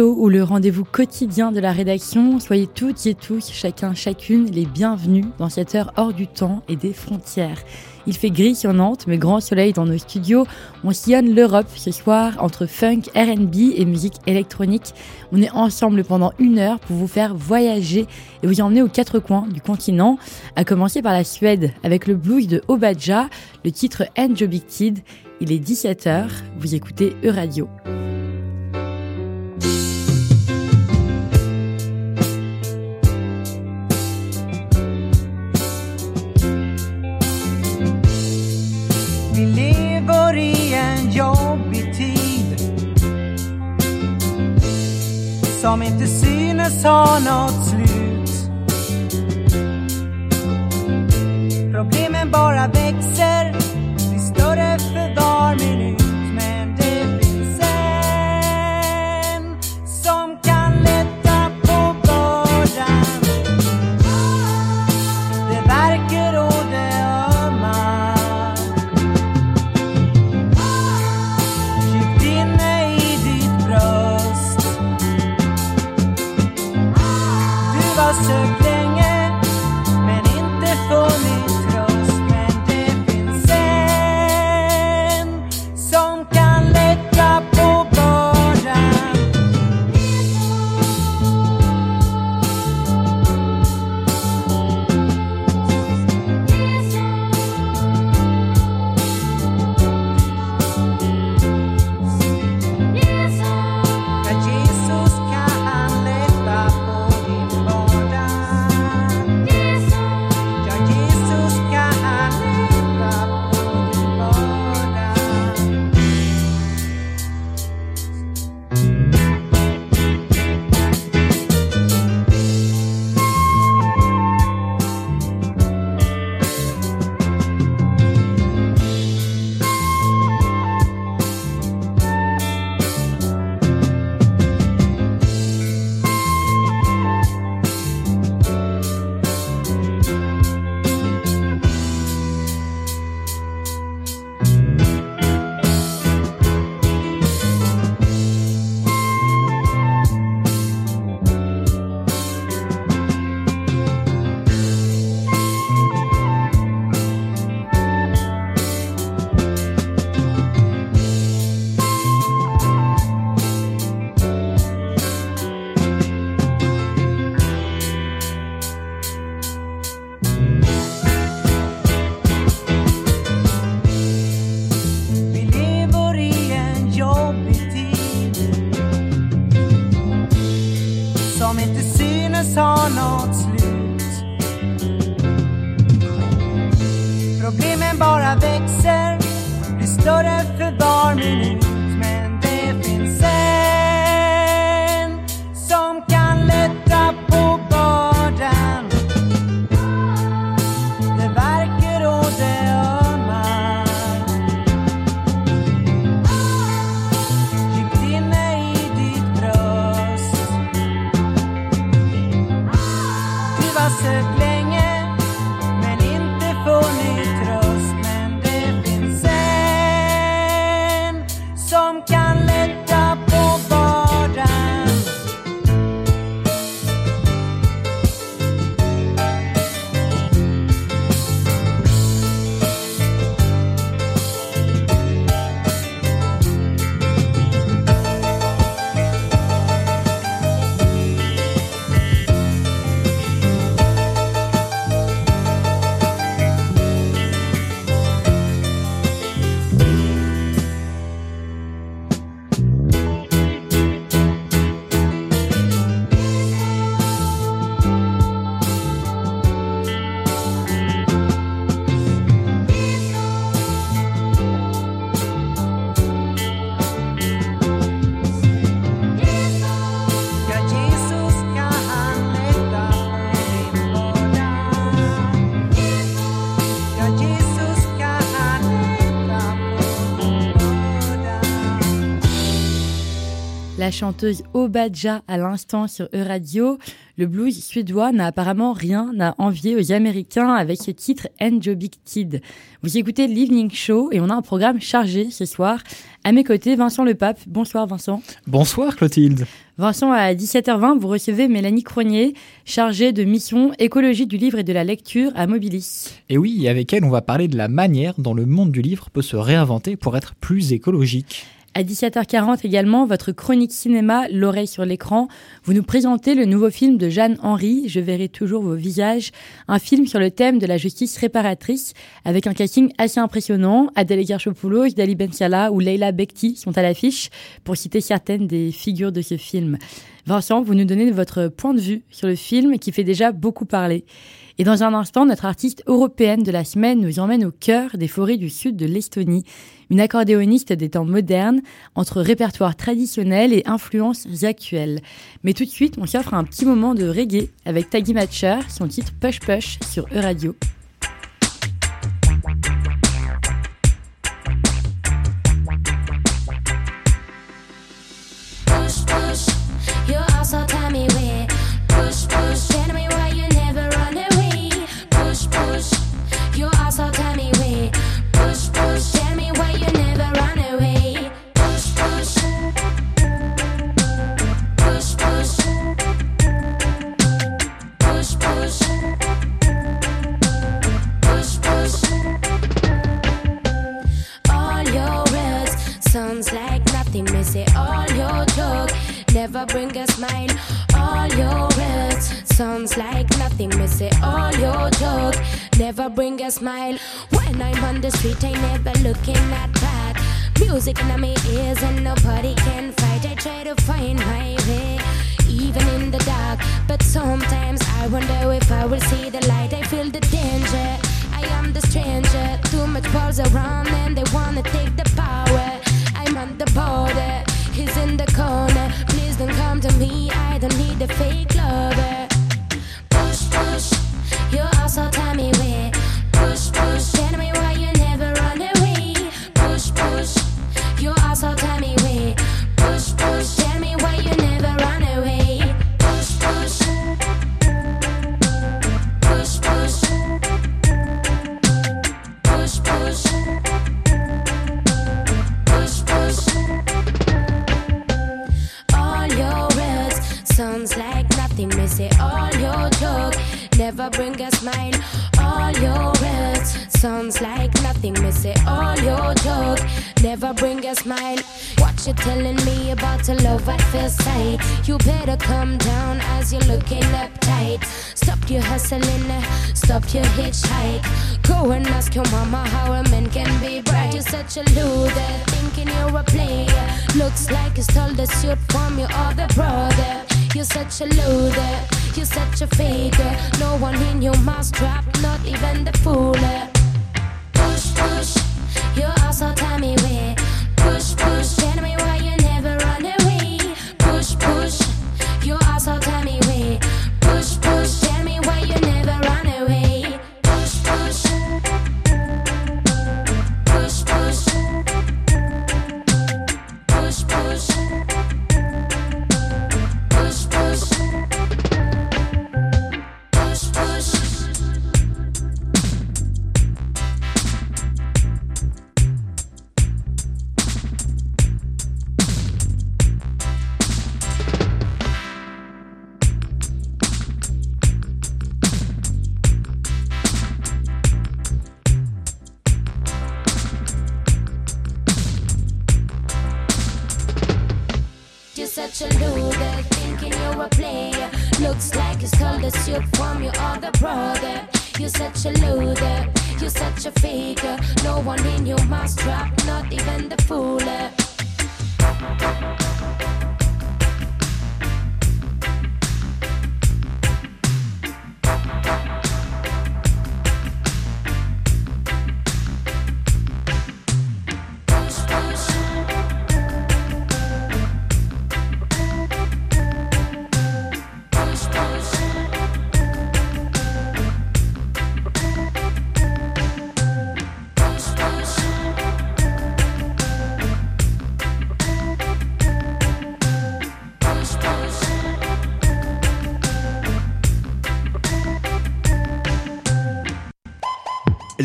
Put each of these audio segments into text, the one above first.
Show ou le rendez-vous quotidien de la rédaction. Soyez toutes et tous, chacun, chacune, les bienvenus dans cette heure hors du temps et des frontières. Il fait gris sur Nantes, mais grand soleil dans nos studios. On sillonne l'Europe ce soir entre funk, RB et musique électronique. On est ensemble pendant une heure pour vous faire voyager et vous emmener aux quatre coins du continent, à commencer par la Suède avec le blues de Obadja, le titre Kid. Il est 17h, vous écoutez Euradio. Som inte synes ha något slut. Problemen bara växer, blir större för var minut. La chanteuse Obadja à l'instant sur E-Radio. Le blues suédois n'a apparemment rien à envier aux Américains avec ce titre Enjoy Big Kid. Vous écoutez l'Evening Show et on a un programme chargé ce soir. À mes côtés, Vincent Le Pape. Bonsoir Vincent. Bonsoir Clotilde. Vincent, à 17h20, vous recevez Mélanie Cronier, chargée de mission écologie du livre et de la lecture à Mobilis. Et oui, avec elle, on va parler de la manière dont le monde du livre peut se réinventer pour être plus écologique. À 17h40 également, votre chronique cinéma, L'oreille sur l'écran. Vous nous présentez le nouveau film de Jeanne Henry, Je verrai toujours vos visages. Un film sur le thème de la justice réparatrice, avec un casting assez impressionnant. Adèle Garchopoulos, Dali Bensiala ou Leila Bekti sont à l'affiche, pour citer certaines des figures de ce film. Vincent, vous nous donnez votre point de vue sur le film qui fait déjà beaucoup parler. Et dans un instant, notre artiste européenne de la semaine nous emmène au cœur des forêts du sud de l'Estonie, une accordéoniste des temps modernes, entre répertoire traditionnel et influences actuelles. Mais tout de suite, on s'offre un petit moment de reggae avec Taggy Matcher, son titre Push Push sur E-Radio. Never bring a smile. All your words sounds like nothing. Me say all your joke never bring a smile. When I'm on the street, I never looking at back. Music in my ears and nobody can fight. I try to find my way, even in the dark. But sometimes I wonder if I will see the light. I feel the danger. I am the stranger. Too much balls around and they wanna take fake Come down as you're looking uptight. Stop your hustling, stop your hitchhike. Go and ask your mama how a man can be bright. You're such a loser, thinking you're a player. Looks like you stole the suit from your other brother. You're such a loser, you're such a faker. No one in your mousetrap, not even the fooler. Push, push, you're also tell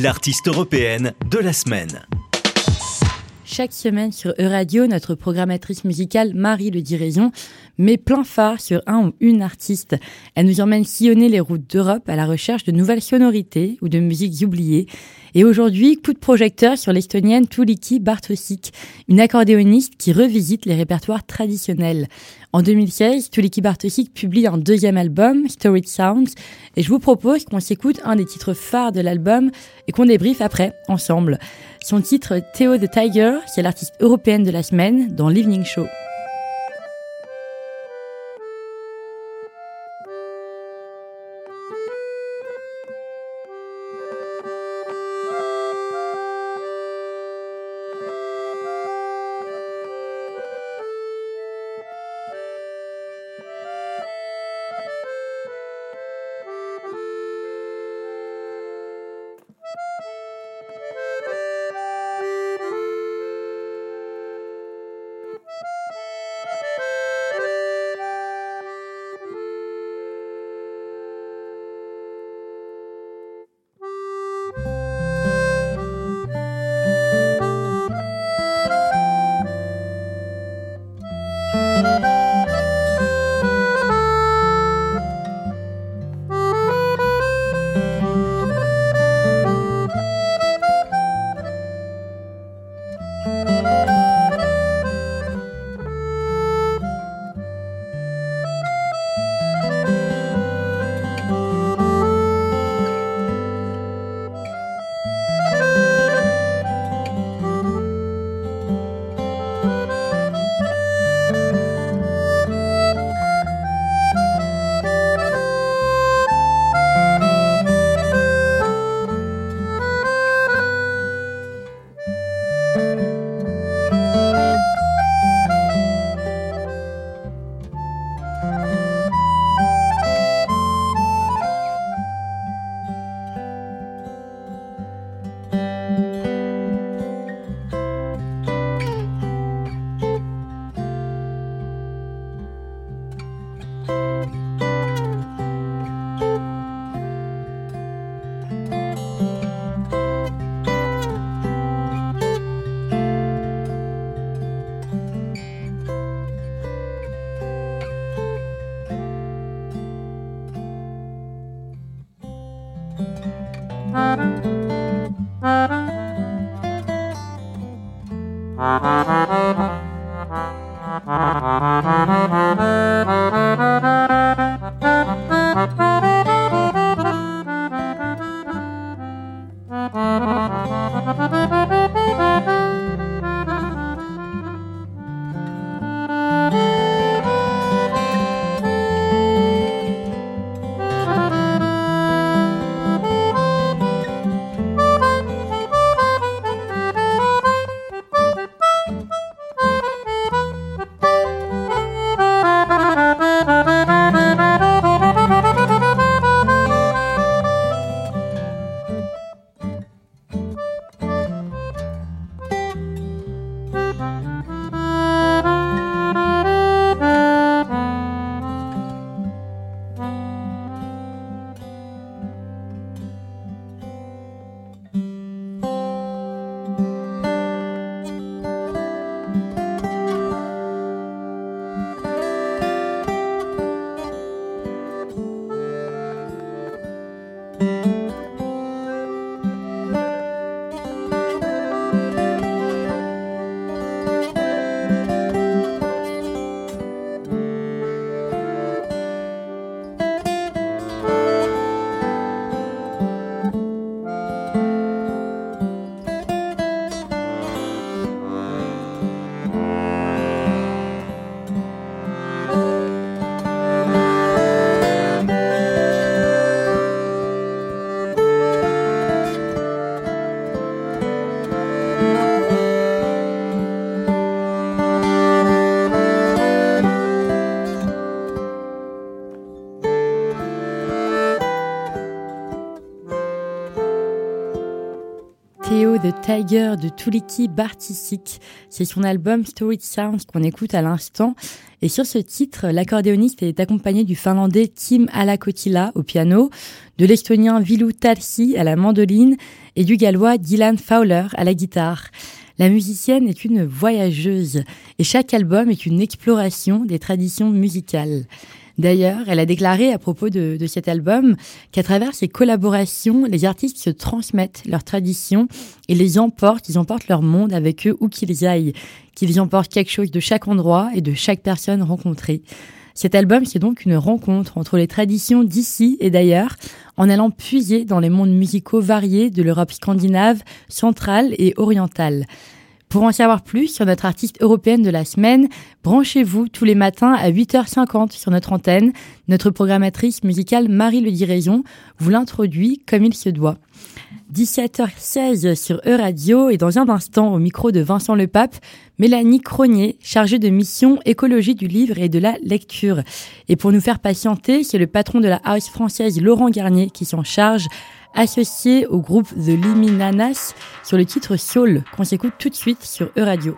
l'artiste européenne de la semaine. Chaque semaine sur Euradio, notre programmatrice musicale Marie Le Diraison met plein phare sur un ou une artiste. Elle nous emmène sillonner les routes d'Europe à la recherche de nouvelles sonorités ou de musiques oubliées. Et aujourd'hui, coup de projecteur sur l'estonienne Tuliki Bartosik, une accordéoniste qui revisite les répertoires traditionnels. En 2016, Tuliki Bartosik publie un deuxième album, Storied Sounds, et je vous propose qu'on s'écoute un des titres phares de l'album et qu'on débriefe après, ensemble. Son titre Theo the Tiger, c'est l'artiste européenne de la semaine dans l'Evening Show. Tiger de Tuliki Bartisik. C'est son album Story Sounds qu'on écoute à l'instant. Et sur ce titre, l'accordéoniste est accompagné du finlandais Tim Alakotila au piano, de l'estonien Vilu Tarsi à la mandoline et du gallois Dylan Fowler à la guitare. La musicienne est une voyageuse et chaque album est une exploration des traditions musicales. D'ailleurs, elle a déclaré à propos de, cet album qu'à travers ses collaborations, les artistes se transmettent leurs traditions et les emportent, ils emportent leur monde avec eux où qu'ils aillent, qu'ils emportent quelque chose de chaque endroit et de chaque personne rencontrée. Cet album, c'est donc une rencontre entre les traditions d'ici et d'ailleurs, en allant puiser dans les mondes musicaux variés de l'Europe scandinave, centrale et orientale. Pour en savoir plus sur notre artiste européenne de la semaine, branchez-vous tous les matins à 8h50 sur notre antenne. Notre programmatrice musicale Marie Le Diraison vous l'introduit comme il se doit. 17h16 sur E-Radio et dans un instant au micro de Vincent Lepape, Mélanie Cronier, chargée de mission écologie du livre et de la lecture. Et pour nous faire patienter, c'est le patron de la house française Laurent Garnier qui s'en charge associé au groupe The Liminanas sur le titre Soul qu'on s'écoute tout de suite sur E-Radio.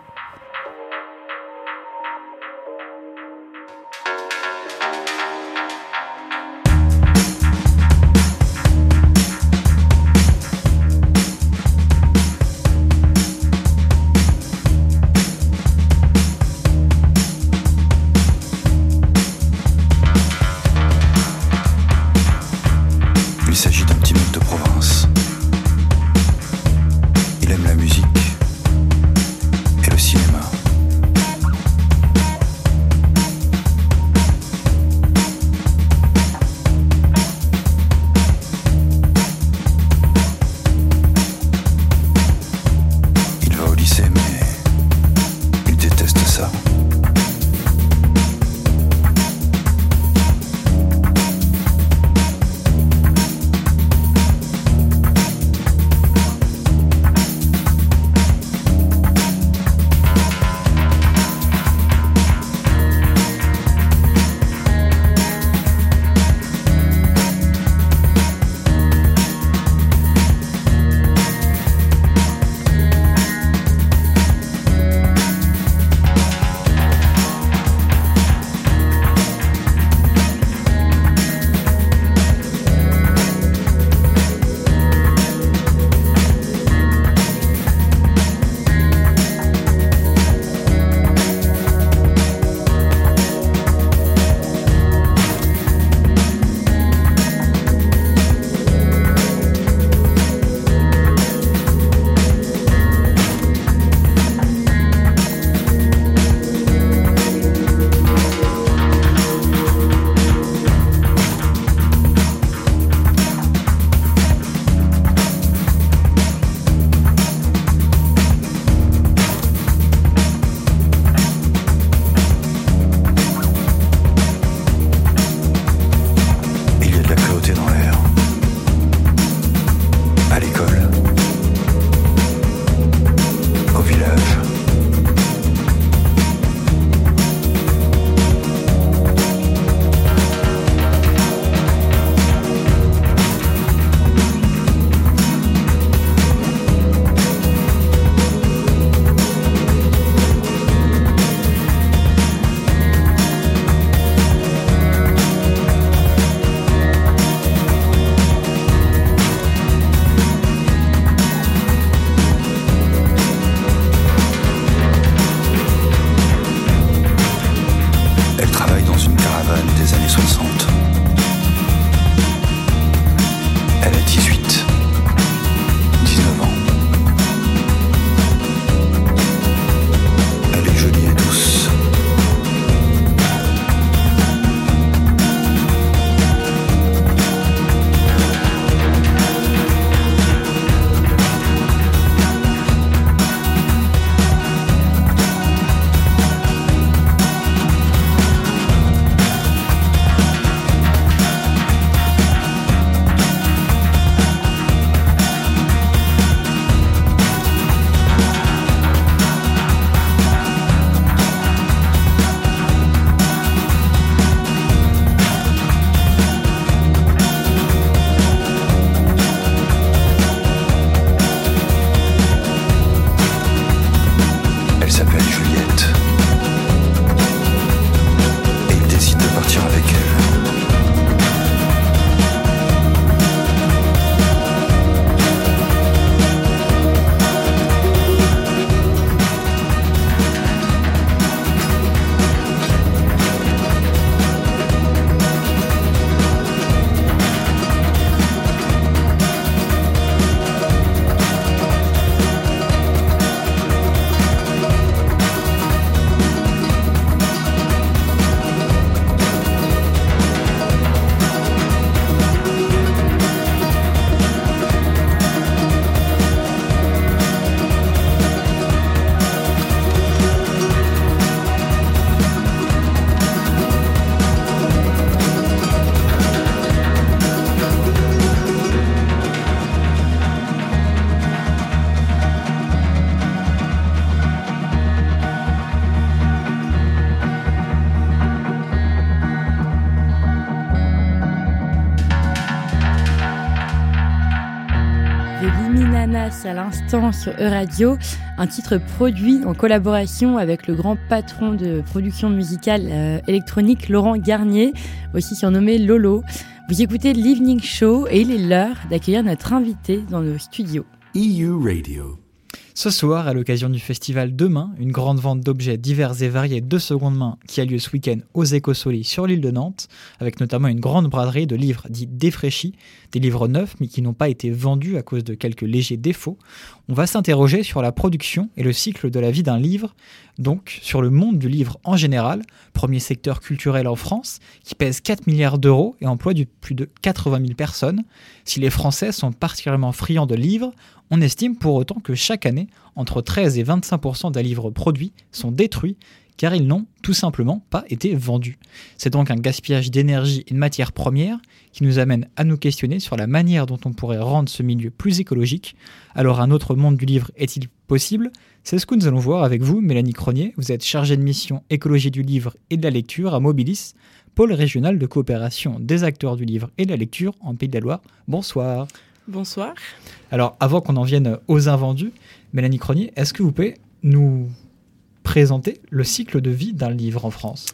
À l'instant sur E-Radio, un titre produit en collaboration avec le grand patron de production musicale euh, électronique Laurent Garnier, aussi surnommé Lolo. Vous écoutez l'Evening Show et il est l'heure d'accueillir notre invité dans nos studios. EU Radio. Ce soir, à l'occasion du festival Demain, une grande vente d'objets divers et variés de seconde main qui a lieu ce week-end aux Écosoli sur l'île de Nantes, avec notamment une grande braderie de livres dits défraîchis, des livres neufs mais qui n'ont pas été vendus à cause de quelques légers défauts, on va s'interroger sur la production et le cycle de la vie d'un livre, donc sur le monde du livre en général, premier secteur culturel en France, qui pèse 4 milliards d'euros et emploie plus de 80 000 personnes. Si les Français sont particulièrement friands de livres, on estime pour autant que chaque année, entre 13 et 25% des livres produits sont détruits car ils n'ont tout simplement pas été vendus. C'est donc un gaspillage d'énergie et de matières premières qui nous amène à nous questionner sur la manière dont on pourrait rendre ce milieu plus écologique. Alors un autre monde du livre est-il possible? C'est ce que nous allons voir avec vous, Mélanie Cronier. Vous êtes chargée de mission écologie du livre et de la lecture à Mobilis, pôle régional de coopération des acteurs du livre et de la lecture en Pays de la Loire. Bonsoir. Bonsoir. Alors, avant qu'on en vienne aux invendus, Mélanie Cronier, est-ce que vous pouvez nous présenter le cycle de vie d'un livre en France?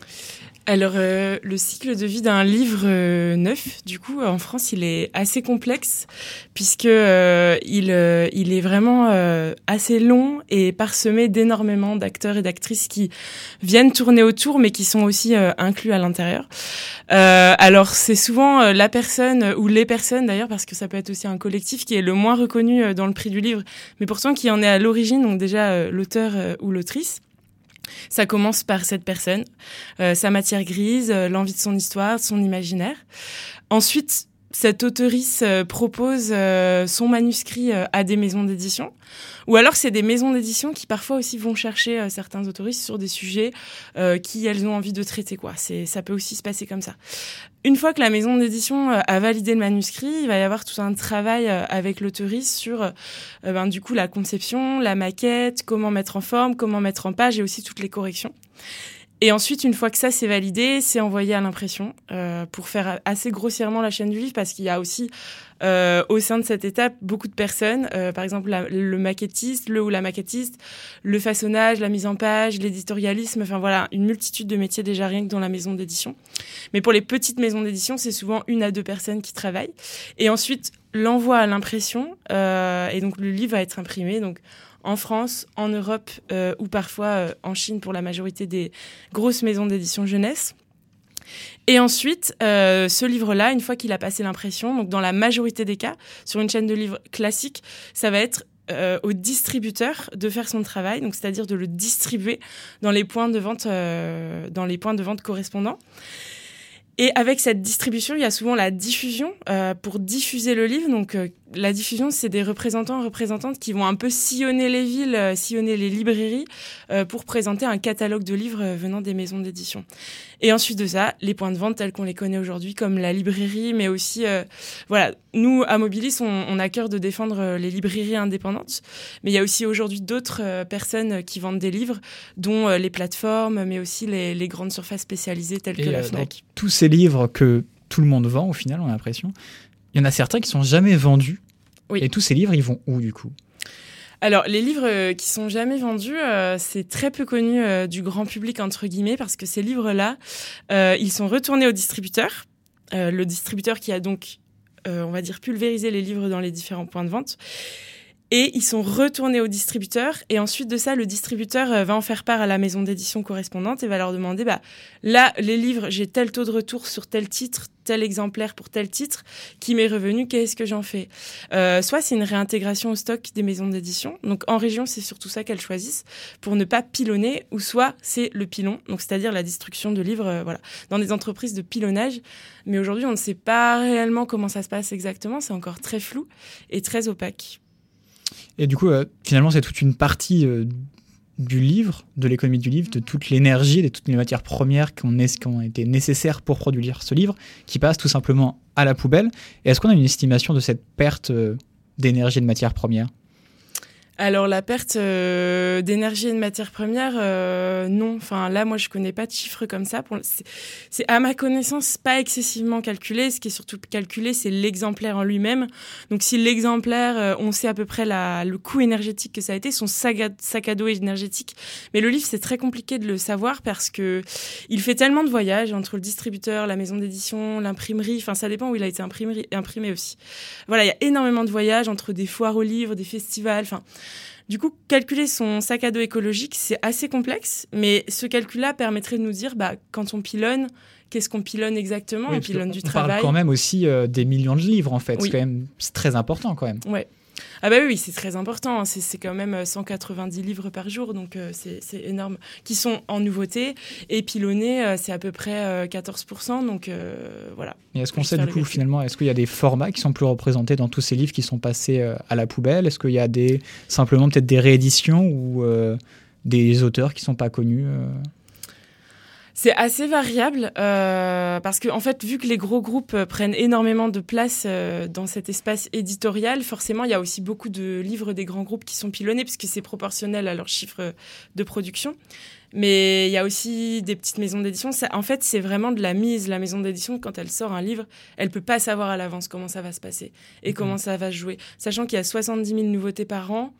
Alors, euh, le cycle de vie d'un livre euh, neuf, du coup, en France, il est assez complexe, puisque euh, il, euh, il est vraiment assez long et parsemé d'énormément d'acteurs et d'actrices qui viennent tourner autour, mais qui sont aussi inclus à l'intérieur. Alors, c'est souvent la personne, ou les personnes d'ailleurs, parce que ça peut être aussi un collectif, qui est le moins reconnu dans le prix du livre, mais pourtant qui en est à l'origine, donc déjà l'auteur ou l'autrice. Ça commence par cette personne, euh, sa matière grise, euh, l'envie de son histoire, son imaginaire. Ensuite, cette auteurice euh, propose euh, son manuscrit euh, à des maisons d'édition. Ou alors, c'est des maisons d'édition qui parfois aussi vont chercher certains autoristes sur des sujets qui elles ont envie de traiter. Quoi. Ça peut aussi se passer comme ça. Une fois que la maison d'édition a validé le manuscrit, il va y avoir tout un travail avec l'auteuriste sur ben, du coup la conception, la maquette, comment mettre en forme, comment mettre en page et aussi toutes les corrections. Et ensuite, une fois que ça c'est validé, c'est envoyé à l'impression euh, pour faire assez grossièrement la chaîne du livre parce qu'il y a aussi euh, au sein de cette étape beaucoup de personnes, euh, par exemple le maquettiste, le ou la maquettiste, le façonnage, la mise en page, l'éditorialisme, enfin voilà, une multitude de métiers déjà rien que dans la maison d'édition. Mais pour les petites maisons d'édition, c'est souvent une à deux personnes qui travaillent. Et ensuite, l'envoi à l'impression, euh, et donc le livre va être imprimé donc en France, en Europe euh, ou parfois euh, en Chine pour la majorité des grosses maisons d'édition jeunesse. Et ensuite, euh, ce livre-là, une fois qu'il a passé l'impression, donc dans la majorité des cas, sur une chaîne de livres classique, ça va être au distributeur de faire son travail, donc c'est-à-dire de le distribuer dans les points de vente, dans les points de vente correspondants. Et avec cette distribution, il y a souvent la diffusion pour diffuser le livre. Donc la diffusion, c'est des représentants représentantes qui vont un peu sillonner les villes, euh, sillonner les librairies euh, pour présenter un catalogue de livres euh, venant des maisons d'édition. Et ensuite de ça, les points de vente tels qu'on les connaît aujourd'hui, comme la librairie, mais aussi, euh, voilà, nous à Mobilis, on, on a cœur de défendre les librairies indépendantes, mais il y a aussi aujourd'hui d'autres euh, personnes qui vendent des livres, dont les plateformes, mais aussi les, les grandes surfaces spécialisées telles que la Fnac. tous ces livres que tout le monde vend, au final, on a l'impression, il y en a certains qui sont jamais vendus. Oui. Et tous ces livres, ils vont où du coup? Alors, les livres euh, qui sont jamais vendus, euh, c'est très peu connu euh, du grand public, entre guillemets, parce que ces livres-là, ils sont retournés au distributeur. Le distributeur qui a donc, on va dire, pulvérisé les livres dans les différents points de vente. Et ils sont retournés au distributeur. Et ensuite de ça, le distributeur euh, va en faire part à la maison d'édition correspondante et va leur demander, bah, là, les livres, j'ai tel taux de retour sur tel titre, tel exemplaire pour tel titre qui m'est revenu, qu'est-ce que j'en fais? Euh, Soit c'est une réintégration au stock des maisons d'édition. Donc en région, c'est surtout ça qu'elles choisissent pour ne pas pilonner, ou soit c'est le pilon, donc c'est-à-dire la destruction de livres, euh, voilà, dans des entreprises de pilonnage. Mais aujourd'hui, on ne sait pas réellement comment ça se passe exactement. C'est encore très flou et très opaque. Et du coup, euh, finalement, c'est toute une partie euh, du livre, de l'économie du livre, de toute l'énergie, de toutes les matières premières qui ont, né- qui ont été nécessaires pour produire ce livre, qui passe tout simplement à la poubelle. Et est-ce qu'on a une estimation de cette perte euh, d'énergie et de matières premières? Alors la perte euh, d'énergie et de matières premières, euh, non. Enfin là, moi, je connais pas de chiffres comme ça. C'est- à ma connaissance pas excessivement calculé. Ce qui est surtout calculé, c'est l'exemplaire en lui-même. Donc si l'exemplaire, euh, on sait à peu près la, le coût énergétique que ça a été, son sac à, sac à dos énergétique. Mais le livre, c'est très compliqué de le savoir parce que il fait tellement de voyages entre le distributeur, la maison d'édition, l'imprimerie. Enfin, ça dépend où il a été imprimé, imprimé aussi. Voilà, il y a énormément de voyages entre des foires aux livres, des festivals. Enfin, du coup, calculer son sac à dos écologique, c'est assez complexe, mais ce calcul-là permettrait de nous dire, bah, quand on pilonne, qu'est-ce qu'on pilonne exactement? Oui, On pilonne du on parle travail. quand même aussi euh, des millions de livres, en fait. Oui. C'est quand même très important, quand même. Ouais. Ah bah oui, c'est très important. hein. C'est quand même euh, 190 livres par jour, donc euh, c'est énorme. Qui sont en nouveauté. Et pilonnés, euh, c'est à peu près euh, 14%. Donc euh, voilà. Et est-ce qu'on sait, du coup, calcul. finalement, est-ce qu'il y a des formats qui sont plus représentés dans tous ces livres qui sont passés euh, à la poubelle? Est-ce qu'il y a des, simplement peut-être des rééditions ou euh, des auteurs qui sont pas connus euh? C'est assez variable euh, parce que en fait, vu que les gros groupes euh, prennent énormément de place euh, dans cet espace éditorial, forcément, il y a aussi beaucoup de livres des grands groupes qui sont pilonnés puisque c'est proportionnel à leur chiffre de production. Mais il y a aussi des petites maisons d'édition. En fait, c'est vraiment de la mise. La maison d'édition, quand elle sort un livre, elle peut pas savoir à l'avance comment ça va se passer et comment ça va se jouer. Sachant qu'il y a 70 000 nouveautés par an,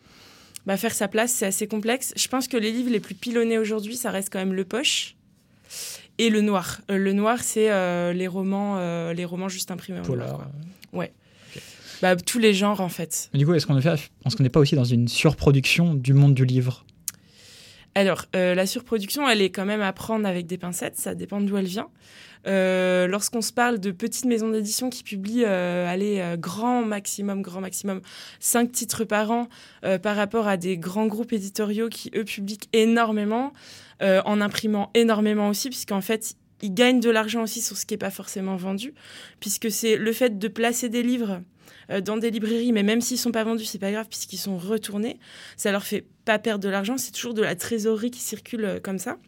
bah, faire sa place, c'est assez complexe. Je pense que les livres les plus pilonnés aujourd'hui, ça reste quand même Le Poche et Le Noir. Euh, le Noir, c'est euh, les romans, euh, les romans juste imprimés en noir. quoi. Bah, tous les genres en fait. Mais du coup, est-ce qu'on n'est pas aussi dans une surproduction du monde du livre? Alors, euh, la surproduction, elle est quand même à prendre avec des pincettes, ça dépend d'où elle vient. Euh, Lorsqu'on se parle de petites maisons d'édition qui publient, euh, allez, grand maximum, grand maximum, cinq titres par an, par rapport à des grands groupes éditoriaux qui, eux, publient énormément, euh, en imprimant énormément aussi, puisqu'en fait, ils gagnent de l'argent aussi sur ce qui n'est pas forcément vendu, puisque c'est le fait de placer des livres euh, dans des librairies, mais même s'ils sont pas vendus, c'est pas grave, puisqu'ils sont retournés, ça leur fait pas perdre de l'argent, c'est toujours de la trésorerie qui circule euh, comme ça.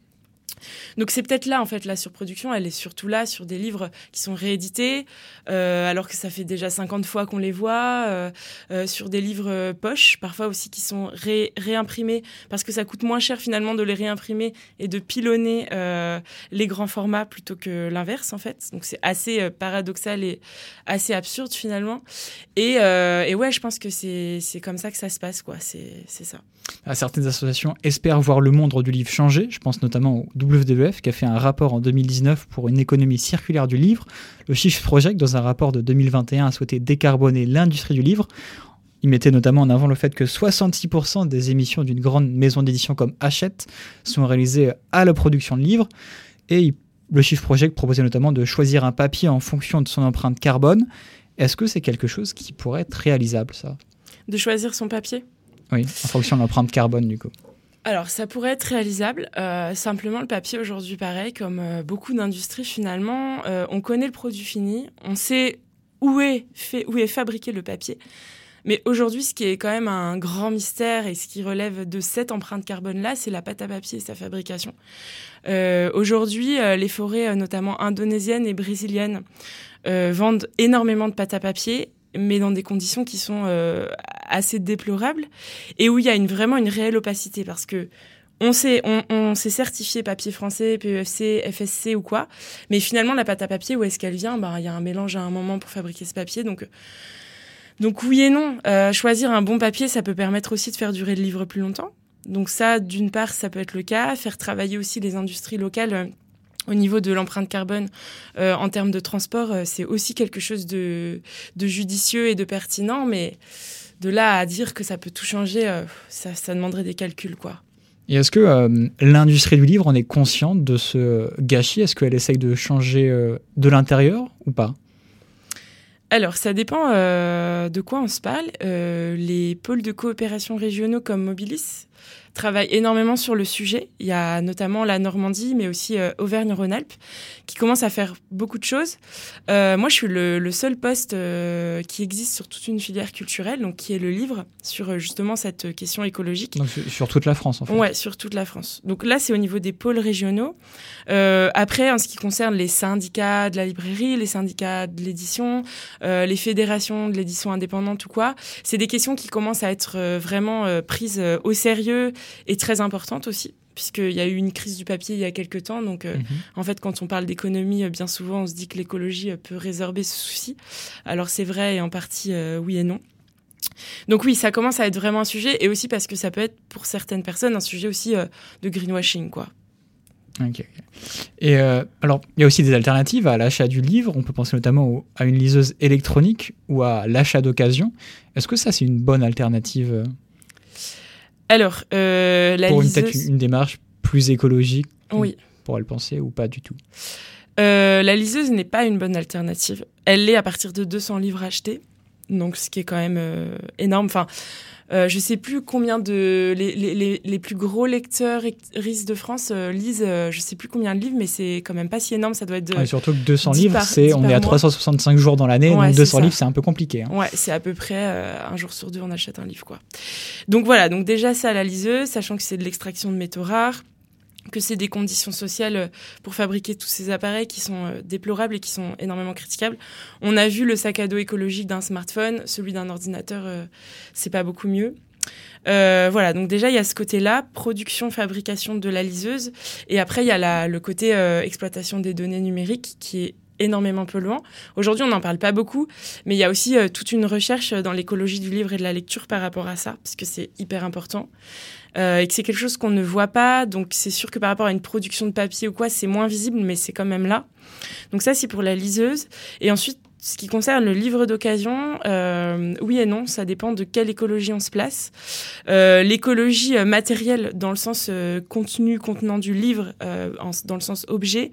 Donc c'est peut-être là en fait la surproduction, elle est surtout là sur des livres qui sont réédités, euh, alors que ça fait déjà 50 fois qu'on les voit, euh, euh, sur des livres poches, parfois aussi qui sont ré- réimprimés, parce que ça coûte moins cher finalement de les réimprimer et de pilonner les grands formats plutôt que l'inverse en fait. Donc c'est assez paradoxal et assez absurde finalement. Et, ouais, je pense que c'est comme ça que ça se passe quoi, c'est c'est ça. Ah, Certaines associations espèrent voir le monde du livre changer. Je pense notamment au WWF qui a fait un rapport en 2019 pour une économie circulaire du livre. Le Shift Project, dans un rapport de 2021, a souhaité décarboner l'industrie du livre. Il mettait notamment en avant le fait que 66% des émissions d'une grande maison d'édition comme Hachette sont réalisées à la production de livres. Et il- le Shift Project proposait notamment de choisir un papier en fonction de son empreinte carbone. Est-ce que c'est quelque chose qui pourrait être réalisable, ça? De choisir son papier? Oui, en fonction de l'empreinte carbone, du coup. Alors, ça pourrait être réalisable. Euh, simplement, le papier aujourd'hui, pareil, comme euh, beaucoup d'industries finalement, euh, on connaît le produit fini, on sait où est fabriqué le papier. Mais aujourd'hui, ce qui est quand même un grand mystère et ce qui relève de cette empreinte carbone-là, c'est la pâte à papier et sa fabrication. Aujourd'hui, les forêts, notamment indonésiennes et brésiliennes, vendent énormément de pâte à papier, mais dans des conditions qui sont euh, assez déplorables et où il y a une, vraiment une réelle opacité parce que on sait, on, s'est certifié papier français, PEFC, FSC ou quoi, mais finalement la pâte à papier, où est-ce qu'elle vient? Ben il y a un mélange à un moment pour fabriquer ce papier, donc donc oui et non. Euh, choisir un bon papier, ça peut permettre aussi de faire durer le livre plus longtemps. Donc ça, d'une part, ça peut être le cas. Faire travailler aussi les industries locales. Au niveau de l'empreinte carbone euh, en termes de transport, euh, c'est aussi quelque chose de, de judicieux et de pertinent, mais de là à dire que ça peut tout changer, euh, ça, ça demanderait des calculs, quoi. Et est-ce que l'industrie du livre en est consciente de ce gâchis? Est-ce qu'elle essaye de changer de l'intérieur ou pas? Alors, ça dépend de quoi on se parle. Les pôles de coopération régionaux comme Mobilis travaille énormément sur le sujet. Il y a notamment la Normandie, mais aussi euh, Auvergne-Rhône-Alpes, qui commence à faire beaucoup de choses. Euh, moi, je suis le, le seul poste euh, qui existe sur toute une filière culturelle, donc qui est le livre sur euh, justement cette question écologique. Donc, sur- toute la France, en fait. Ouais, sur toute la France. Donc là, c'est au niveau des pôles régionaux. Euh, après, en ce qui concerne les syndicats de la librairie, les syndicats de l'édition, euh, les fédérations de l'édition indépendante ou quoi, c'est des questions qui commencent à être vraiment prises au sérieux et très importantes aussi puisqu'il y a eu une crise du papier il y a quelques temps. Donc, euh, Mhm. en fait, quand on parle d'économie, euh, bien souvent, on se dit que l'écologie euh, peut résorber ce souci. Alors, c'est vrai et en partie, oui et non. Donc oui, ça commence à être vraiment un sujet, et aussi parce que ça peut être pour certaines personnes un sujet aussi de greenwashing, quoi. Ok. Et alors, il y a aussi des alternatives à l'achat du livre. On peut penser notamment au- à une liseuse électronique ou à l'achat d'occasion. Est-ce que ça, c'est une bonne alternative Alors, euh, la pour une, liseuse... peut-être une démarche plus écologique Oui. Pour le penser ou pas du tout Euh, la liseuse n'est pas une bonne alternative. Elle l'est à partir de 200 livres achetés, donc ce qui est quand même euh, énorme. Enfin, euh, je sais plus combien de les, les, les, plus gros lecteurs de France euh, lisent. euh, je sais plus combien de livres, mais c'est quand même pas si énorme. Ça doit être de... Ouais, Surtout que 200 10 livres, c'est 10 on est à mois. 365 jours dans l'année, Ouais, donc c'est 200 ça. livres, c'est un peu compliqué. hein. Ouais, c'est à peu près euh, un jour sur deux, on achète un livre, quoi. Donc voilà, donc déjà ça à la liseuse, sachant que c'est de l'extraction de métaux rares, que c'est des conditions sociales euh, pour fabriquer tous ces appareils qui sont euh, déplorables et qui sont énormément critiquables. On a vu le sac à dos écologique d'un smartphone, celui d'un ordinateur, euh, c'est pas beaucoup mieux. Voilà, donc déjà il y a ce côté-là, production, fabrication de la liseuse, et après il y a le côté exploitation des données numériques qui est énormément polluant. Aujourd'hui, on n'en parle pas beaucoup, mais il y a aussi toute une recherche dans l'écologie du livre et de la lecture par rapport à ça, parce que c'est hyper important. Euh, et que c'est quelque chose qu'on ne voit pas, donc c'est sûr que par rapport à une production de papier ou quoi, c'est moins visible, mais c'est quand même là. Donc ça, c'est pour la liseuse. Et ensuite, ce qui concerne le livre d'occasion, euh, oui et non, ça dépend de quelle écologie on se place. Euh, L'écologie euh, matérielle, dans le sens euh, contenu, contenant du livre, euh, en- dans le sens objet,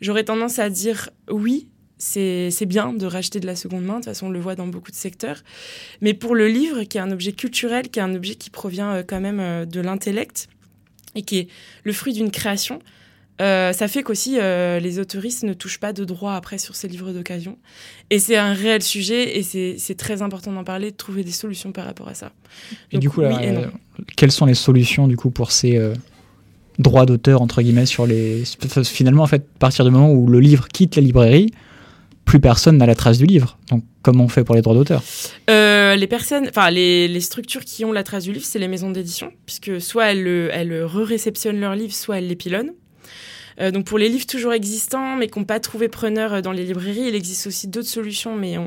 j'aurais tendance à dire oui, c'est bien de racheter de la seconde main, de toute façon on le voit dans beaucoup de secteurs. Mais pour le livre, qui est un objet culturel, qui est un objet qui provient euh, quand même euh, de l'intellect, et qui est le fruit d'une création, euh, ça fait qu'aussi euh, les autoristes ne touchent pas de droits après sur ces livres d'occasion. Et c'est un réel sujet, et c'est très important d'en parler, de trouver des solutions par rapport à ça. Et Donc, du coup, oui là, et non. quelles sont les solutions du coup pour ces euh, droits d'auteur entre guillemets sur les finalement en fait à partir du moment où le livre quitte la librairie, plus personne n'a la trace du livre. Donc comment on fait pour les droits d'auteur? Euh, les personnes, enfin les, structures qui ont la trace du livre, c'est les maisons d'édition, puisque soit elles, le- elles re-réceptionnent leurs livres, soit elles les pilonnent. Euh, donc pour les livres toujours existants, mais qui n'ont pas trouvé preneur dans les librairies, il existe aussi d'autres solutions, mais on,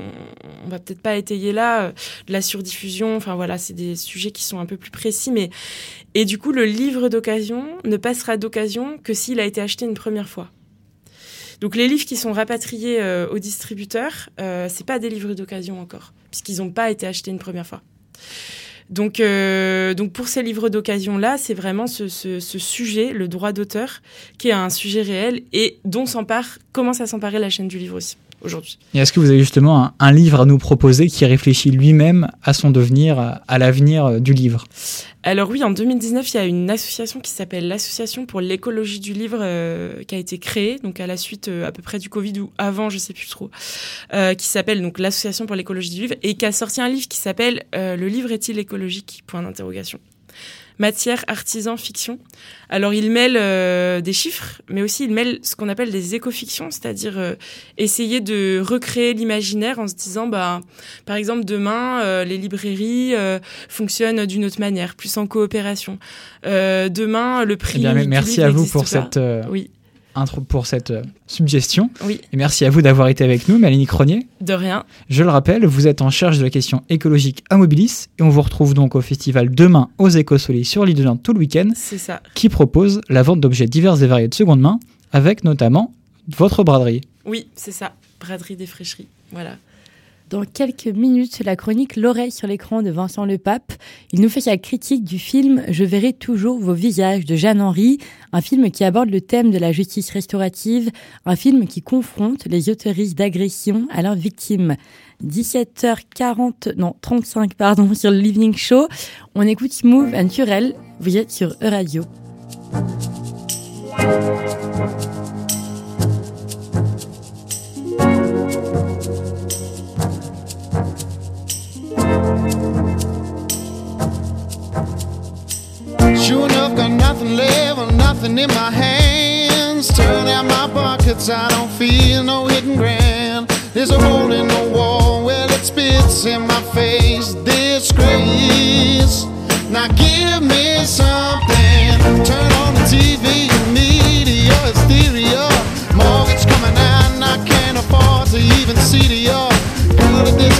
on va peut-être pas étayer là. la surdiffusion, enfin voilà, c'est des sujets qui sont un peu plus précis, mais et du coup le livre d'occasion ne passera d'occasion que s'il a été acheté une première fois. Donc les livres qui sont rapatriés euh, aux distributeurs, euh, c'est pas des livres d'occasion encore, puisqu'ils n'ont pas été achetés une première fois. Donc, euh, pour ces livres d'occasion là, c'est vraiment ce, ce, ce sujet, le droit d'auteur, qui est un sujet réel et dont s'empare, commence à s'emparer la chaîne du livre aussi aujourd'hui. Et est-ce que vous avez justement un, un livre à nous proposer qui réfléchit lui-même à son devenir, à, l'avenir euh, du livre? Alors oui, en 2019, il y a une association qui s'appelle l'Association pour l'écologie du livre euh, qui a été créée, donc à la suite euh, à peu près du Covid ou avant, je sais plus trop, euh, qui s'appelle donc l'Association pour l'écologie du livre et qui a sorti un livre qui s'appelle Le livre est-il écologique? Point d'interrogation. Matière, artisan, fiction. Alors il mêle euh, des chiffres, mais aussi il mêle ce qu'on appelle des écofictions, c'est-à-dire euh, essayer de recréer l'imaginaire en se disant, bah, par exemple, demain, euh, les librairies euh, fonctionnent d'une autre manière, plus en coopération. Euh, demain, le prix. Eh bien, merci à vous pour pas. cette, euh, Oui, intro, pour cette euh, suggestion. oui, Et merci à vous d'avoir été avec nous, Mélanie Cronier. de rien. Je le rappelle, vous êtes en charge de la question écologique à Mobilis et on vous retrouve donc au festival demain aux Écosolis sur l'île de Nantes tout le week-end C'est ça. qui propose la vente d'objets divers et variés de seconde main avec notamment votre braderie. Oui, c'est ça. Braderie des fraîcheries. Voilà. Dans quelques minutes, la chronique L'oreille sur l'écran de Vincent Le Pape. Il nous fait sa critique du film Je verrai toujours vos visages de Jeanne Henry, un film qui aborde le thème de la justice restaurative, un film qui confronte les autoristes d'agression à leurs victimes. 17h40, non, 35, pardon, sur le Living Show. On écoute Move Naturel. Vous êtes sur E-Radio. Nothing left, or nothing in my hands. Turn out my pockets, I don't feel no hidden grand. There's a hole in the wall, well, it spits in my face. Disgrace. Now give me something. Turn on the TV, media, hysteria. Mortgage coming out, and I can't afford to even see the yard. Good at this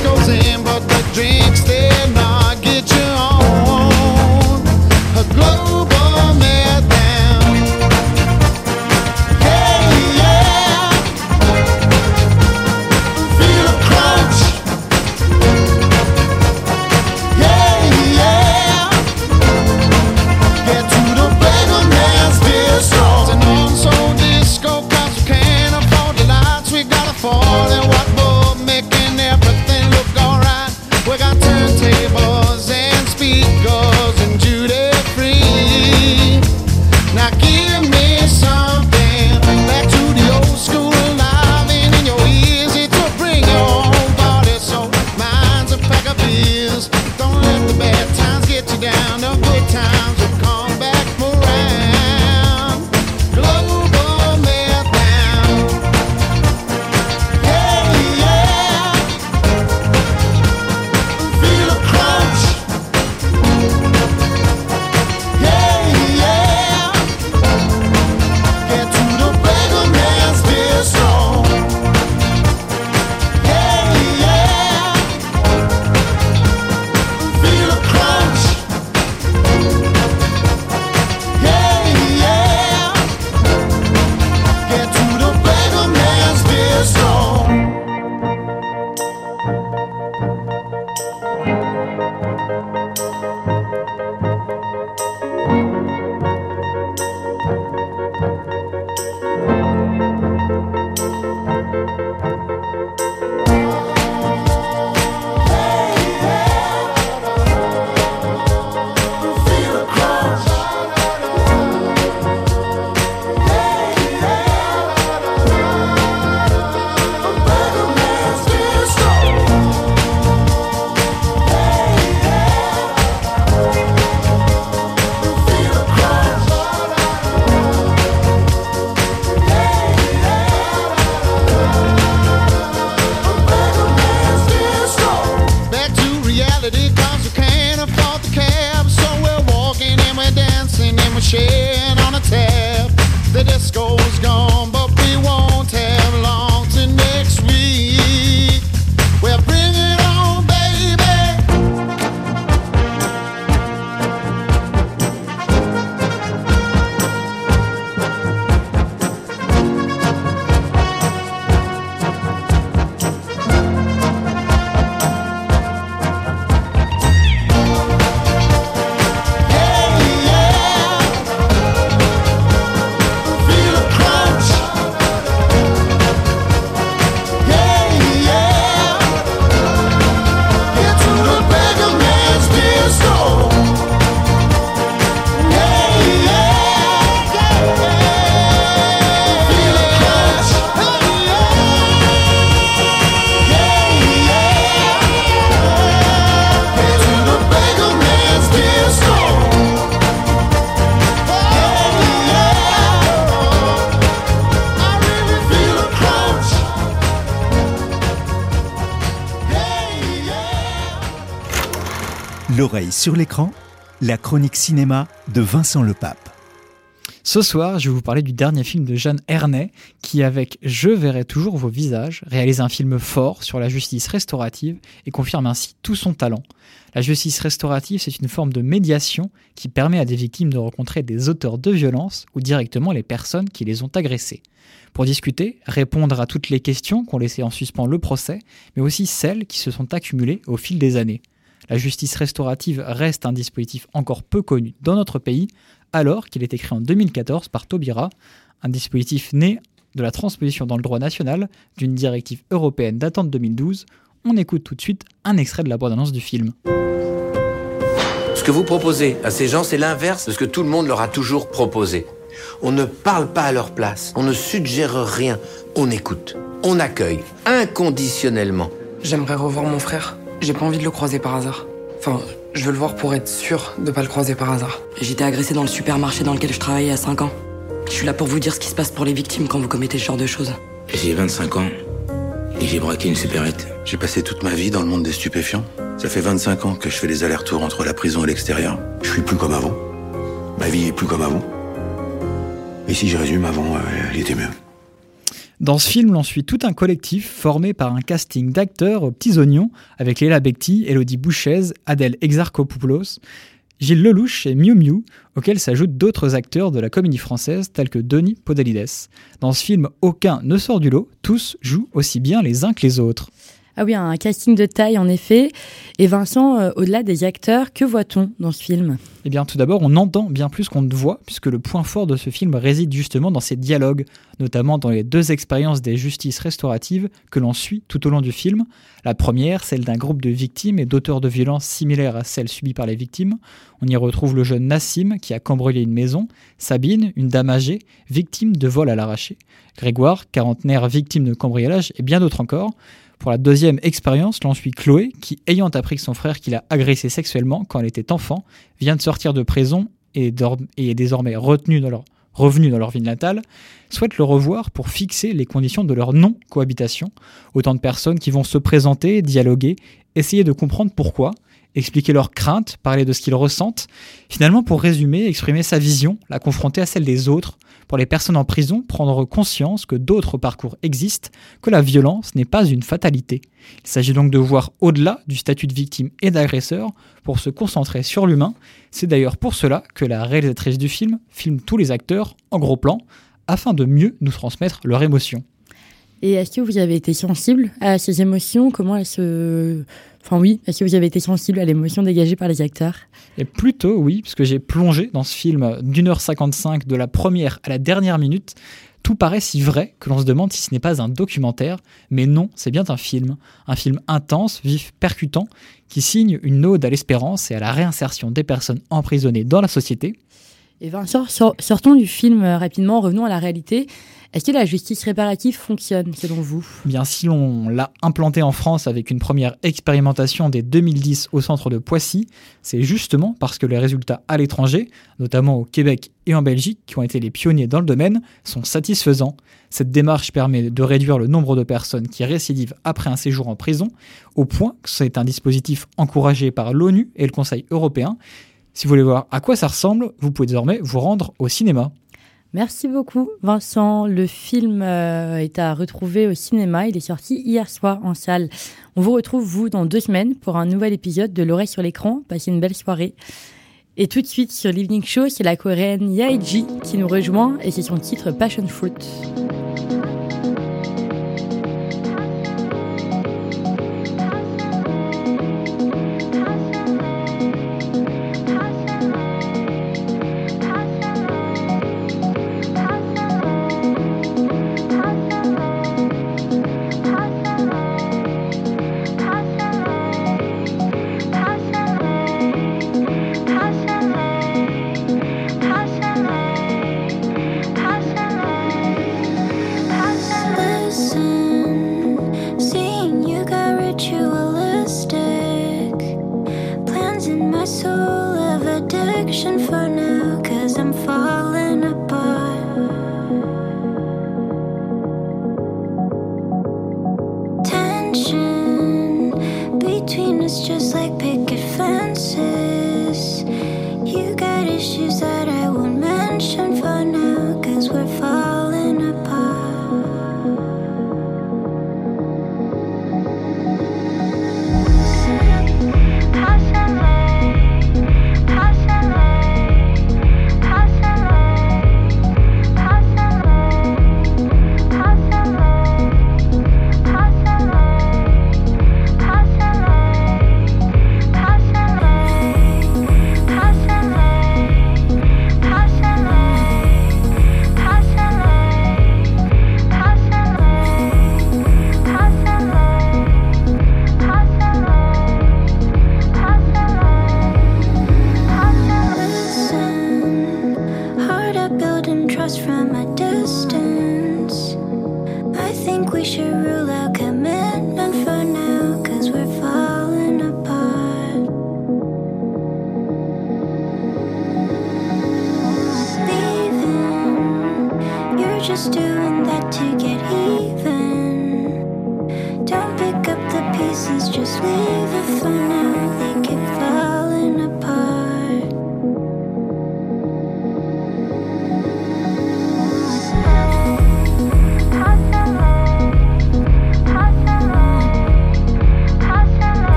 sur l'écran, la chronique cinéma de Vincent Le Pape. Ce soir, je vais vous parler du dernier film de Jeanne Ernay, qui, avec Je verrai toujours vos visages, réalise un film fort sur la justice restaurative et confirme ainsi tout son talent. La justice restaurative, c'est une forme de médiation qui permet à des victimes de rencontrer des auteurs de violence ou directement les personnes qui les ont agressées. Pour discuter, répondre à toutes les questions qu'ont laissé en suspens le procès, mais aussi celles qui se sont accumulées au fil des années. La justice restaurative reste un dispositif encore peu connu dans notre pays, alors qu'il est écrit en 2014 par Taubira, un dispositif né de la transposition dans le droit national d'une directive européenne datant de 2012. On écoute tout de suite un extrait de la bande-annonce du film. Ce que vous proposez à ces gens, c'est l'inverse de ce que tout le monde leur a toujours proposé. On ne parle pas à leur place, on ne suggère rien, on écoute, on accueille inconditionnellement. J'aimerais revoir mon frère. J'ai pas envie de le croiser par hasard. Enfin, je veux le voir pour être sûr de pas le croiser par hasard. J'étais agressé dans le supermarché dans lequel je travaillais à 5 ans. Je suis là pour vous dire ce qui se passe pour les victimes quand vous commettez ce genre de choses. J'ai 25 ans et j'ai braqué une supérette. J'ai passé toute ma vie dans le monde des stupéfiants. Ça fait 25 ans que je fais les allers-retours entre la prison et l'extérieur. Je suis plus comme avant. Ma vie est plus comme avant. Et si je résume, avant, euh, elle était mieux. Dans ce film, l'on suit tout un collectif formé par un casting d'acteurs aux petits oignons avec Léla Becti, Elodie Bouchez, Adèle Exarchopoulos, Gilles Lelouch et Miu Miu, auxquels s'ajoutent d'autres acteurs de la comédie française tels que Denis Podalides. Dans ce film, aucun ne sort du lot, tous jouent aussi bien les uns que les autres. Ah oui, un casting de taille en effet. Et Vincent, euh, au-delà des acteurs, que voit-on dans ce film? Eh bien, tout d'abord, on entend bien plus qu'on ne voit, puisque le point fort de ce film réside justement dans ses dialogues, notamment dans les deux expériences des justices restauratives que l'on suit tout au long du film. La première, celle d'un groupe de victimes et d'auteurs de violences similaires à celles subies par les victimes. On y retrouve le jeune Nassim qui a cambriolé une maison, Sabine, une dame âgée, victime de vol à l'arraché, Grégoire, quarantenaire victime de cambriolage et bien d'autres encore. Pour la deuxième expérience, l'on suit Chloé, qui, ayant appris que son frère qui l'a agressé sexuellement quand elle était enfant, vient de sortir de prison et, est désormais retenu dans leur, revenu dans leur ville natale, souhaite le revoir pour fixer les conditions de leur non-cohabitation. Autant de personnes qui vont se présenter, dialoguer, essayer de comprendre pourquoi, expliquer leurs craintes, parler de ce qu'ils ressentent, finalement pour résumer, exprimer sa vision, la confronter à celle des autres, pour les personnes en prison, prendre conscience que d'autres parcours existent, que la violence n'est pas une fatalité. Il s'agit donc de voir au-delà du statut de victime et d'agresseur pour se concentrer sur l'humain. C'est d'ailleurs pour cela que la réalisatrice du film filme tous les acteurs en gros plan afin de mieux nous transmettre leur émotion. Et est-ce que vous avez été sensible à ces émotions? Comment elles se... Enfin oui, est-ce que vous avez été sensible à l'émotion dégagée par les acteurs? Et plutôt oui, puisque j'ai plongé dans ce film d'une heure 55 de la première à la dernière minute. Tout paraît si vrai que l'on se demande si ce n'est pas un documentaire, mais non, c'est bien un film. Un film intense, vif, percutant, qui signe une ode à l'espérance et à la réinsertion des personnes emprisonnées dans la société. Et Vincent, sor- sortons du film euh, rapidement, revenons à la réalité. Est-ce que la justice réparative fonctionne selon vous Bien, si l'on l'a implanté en France avec une première expérimentation dès 2010 au centre de Poissy, c'est justement parce que les résultats à l'étranger, notamment au Québec et en Belgique, qui ont été les pionniers dans le domaine, sont satisfaisants. Cette démarche permet de réduire le nombre de personnes qui récidivent après un séjour en prison, au point que c'est un dispositif encouragé par l'ONU et le Conseil européen. Si vous voulez voir à quoi ça ressemble, vous pouvez désormais vous rendre au cinéma. Merci beaucoup Vincent. Le film euh, est à retrouver au cinéma. Il est sorti hier soir en salle. On vous retrouve, vous, dans deux semaines pour un nouvel épisode de L'oreille sur l'écran. Passez une belle soirée. Et tout de suite sur l'Evening Show, c'est la coréenne Yaeji qui nous rejoint et c'est son titre Passion Fruit.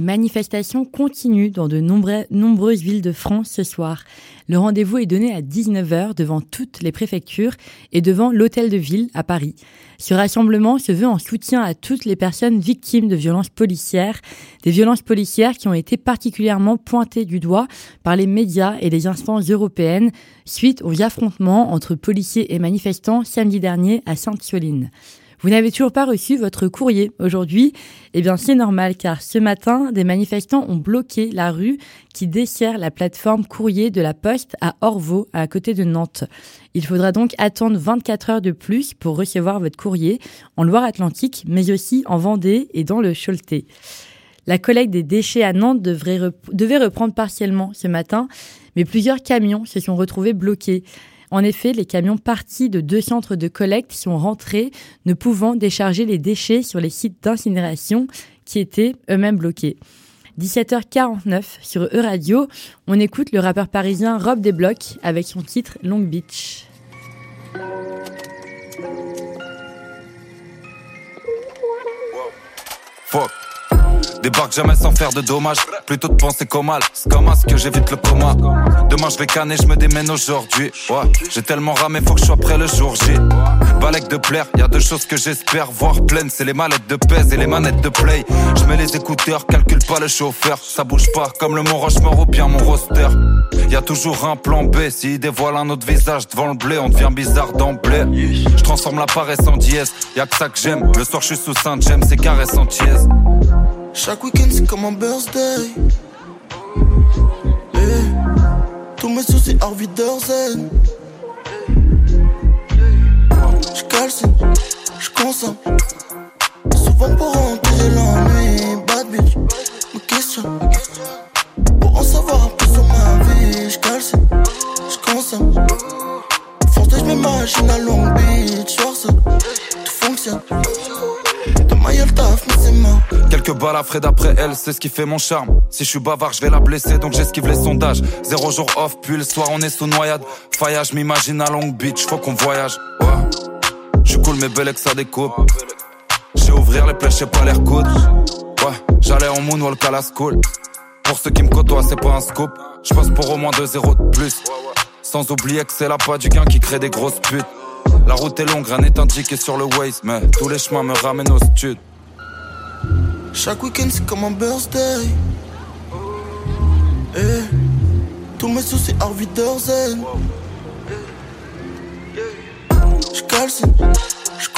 Les manifestations continuent dans de nombreuses villes de France ce soir. Le rendez-vous est donné à 19h devant toutes les préfectures et devant l'hôtel de ville à Paris. Ce rassemblement se veut en soutien à toutes les personnes victimes de violences policières, des violences policières qui ont été particulièrement pointées du doigt par les médias et les instances européennes suite aux affrontements entre policiers et manifestants samedi dernier à Sainte-Soline. Vous n'avez toujours pas reçu votre courrier aujourd'hui Eh bien, c'est normal car ce matin, des manifestants ont bloqué la rue qui dessert la plateforme courrier de la Poste à Orvaux, à côté de Nantes. Il faudra donc attendre 24 heures de plus pour recevoir votre courrier en Loire-Atlantique, mais aussi en Vendée et dans le Choletais. La collecte des déchets à Nantes devait reprendre partiellement ce matin, mais plusieurs camions se sont retrouvés bloqués. En effet, les camions partis de deux centres de collecte sont rentrés, ne pouvant décharger les déchets sur les sites d'incinération qui étaient eux-mêmes bloqués. 17h49 sur E-Radio, on écoute le rappeur parisien Rob Desblocs avec son titre Long Beach. Débarque jamais sans faire de dommages. Plutôt de penser qu'au mal. C'est comme ce que j'évite le coma. Demain je vais canner, je me démène aujourd'hui. Ouais, j'ai tellement ramé, faut que je sois prêt le jour J. Balèque de plaire, y a deux choses que j'espère voir pleines. C'est les mallettes de pèse et les manettes de play. Je mets les écouteurs, calcule pas le chauffeur. Ça bouge pas comme le Mont Rochemort ou bien mon roster. Y a toujours un plan B. S'il dévoile un autre visage devant le blé, on devient bizarre d'emblée. Je transforme la paresse en dièse. Y a que ça que j'aime. Le soir je suis sous Saint-James, c'est caresse en tièse. Chaque week-end c'est comme un birthday. Eh, Tous mes soucis hors Wiedersehen. Je calcine, je. Souvent pour enterrer l'ennui. Bad bitch, me questionne. Pour en savoir un peu sur ma vie. Je calcine, je consomme. Force je à Long Beach. Tout fonctionne. Quelques balles à Fred après elle, c'est ce qui fait mon charme. Si je suis bavard, je vais la blesser, donc j'esquive les sondages. Zéro jour off, puis le soir on est sous noyade. Faillage, m'imagine à Long Beach, faut qu'on voyage. Ouais. Je cool, mais belle que ça découpe. J'ai ouvrir les plaies, j'ai pas l'air coude. Ouais, j'allais en moonwalk à la school. Pour ceux qui me côtoient, c'est pas un scoop. Je passe pour au moins 2 zéros de plus. Sans oublier que c'est là pas du gain qui crée des grosses putes. La route est longue, rien n'est indiqué sur le Waze, mais tous les chemins me ramènent au stud. Chaque week-end c'est comme un birthday. Tous mes soucis Harvey Zen. Je calcine, je.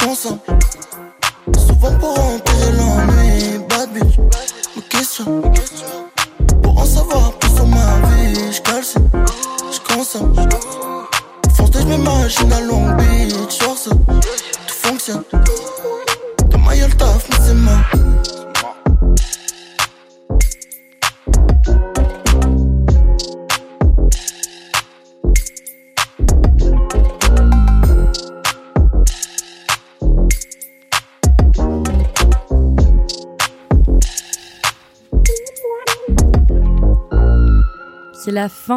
Souvent pour enterrer l'ennui. Bad bitch, me questionne. Tout fonctionne.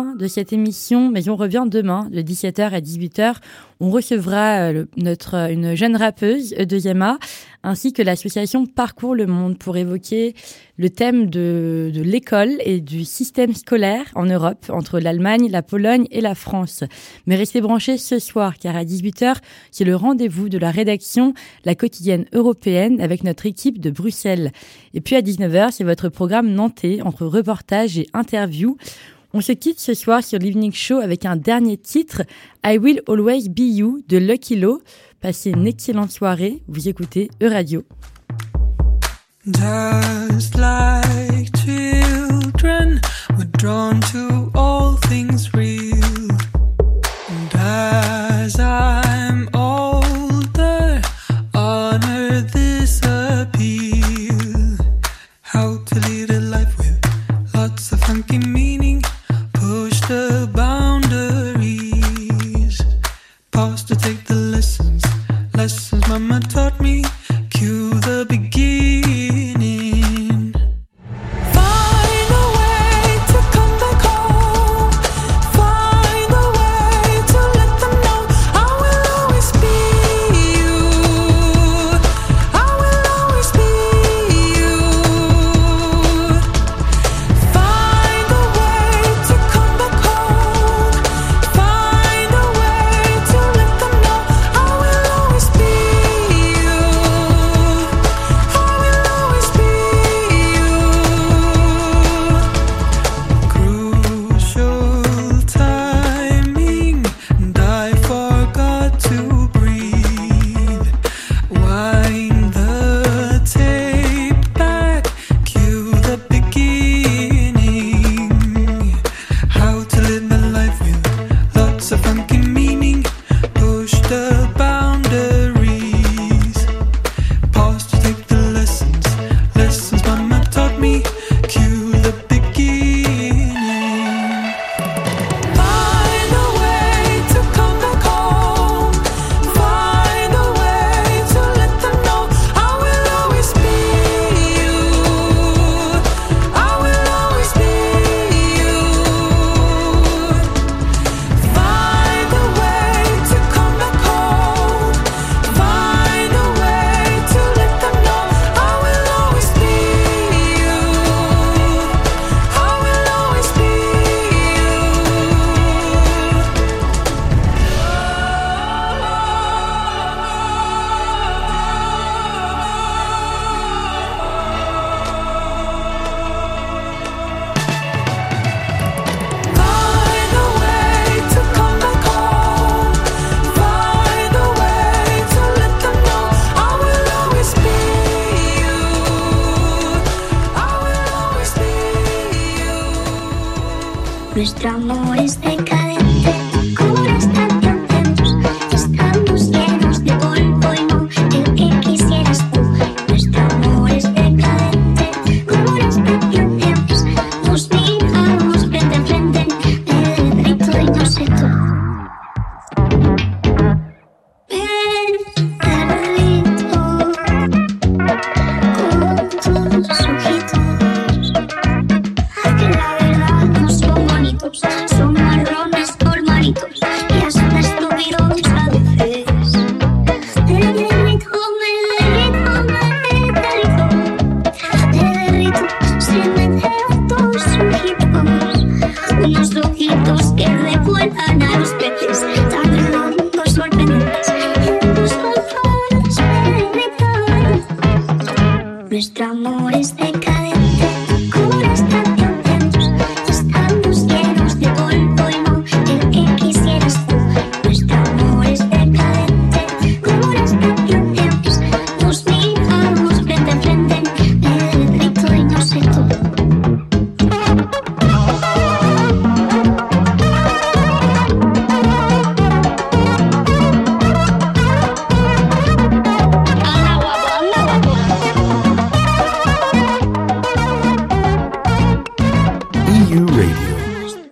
De cette émission, mais on revient demain de 17h à 18h. On recevra euh, notre, euh, une jeune rappeuse euh, de Yama, ainsi que l'association Parcours le Monde pour évoquer le thème de, de l'école et du système scolaire en Europe, entre l'Allemagne, la Pologne et la France. Mais restez branchés ce soir, car à 18h, c'est le rendez-vous de la rédaction La quotidienne européenne avec notre équipe de Bruxelles. Et puis à 19h, c'est votre programme nantais entre reportages et interviews. On se quitte ce soir sur l'Evening Show avec un dernier titre, I Will Always Be You de Lucky Low. Passez une excellente soirée. Vous écoutez E-Radio. Nuestro amor es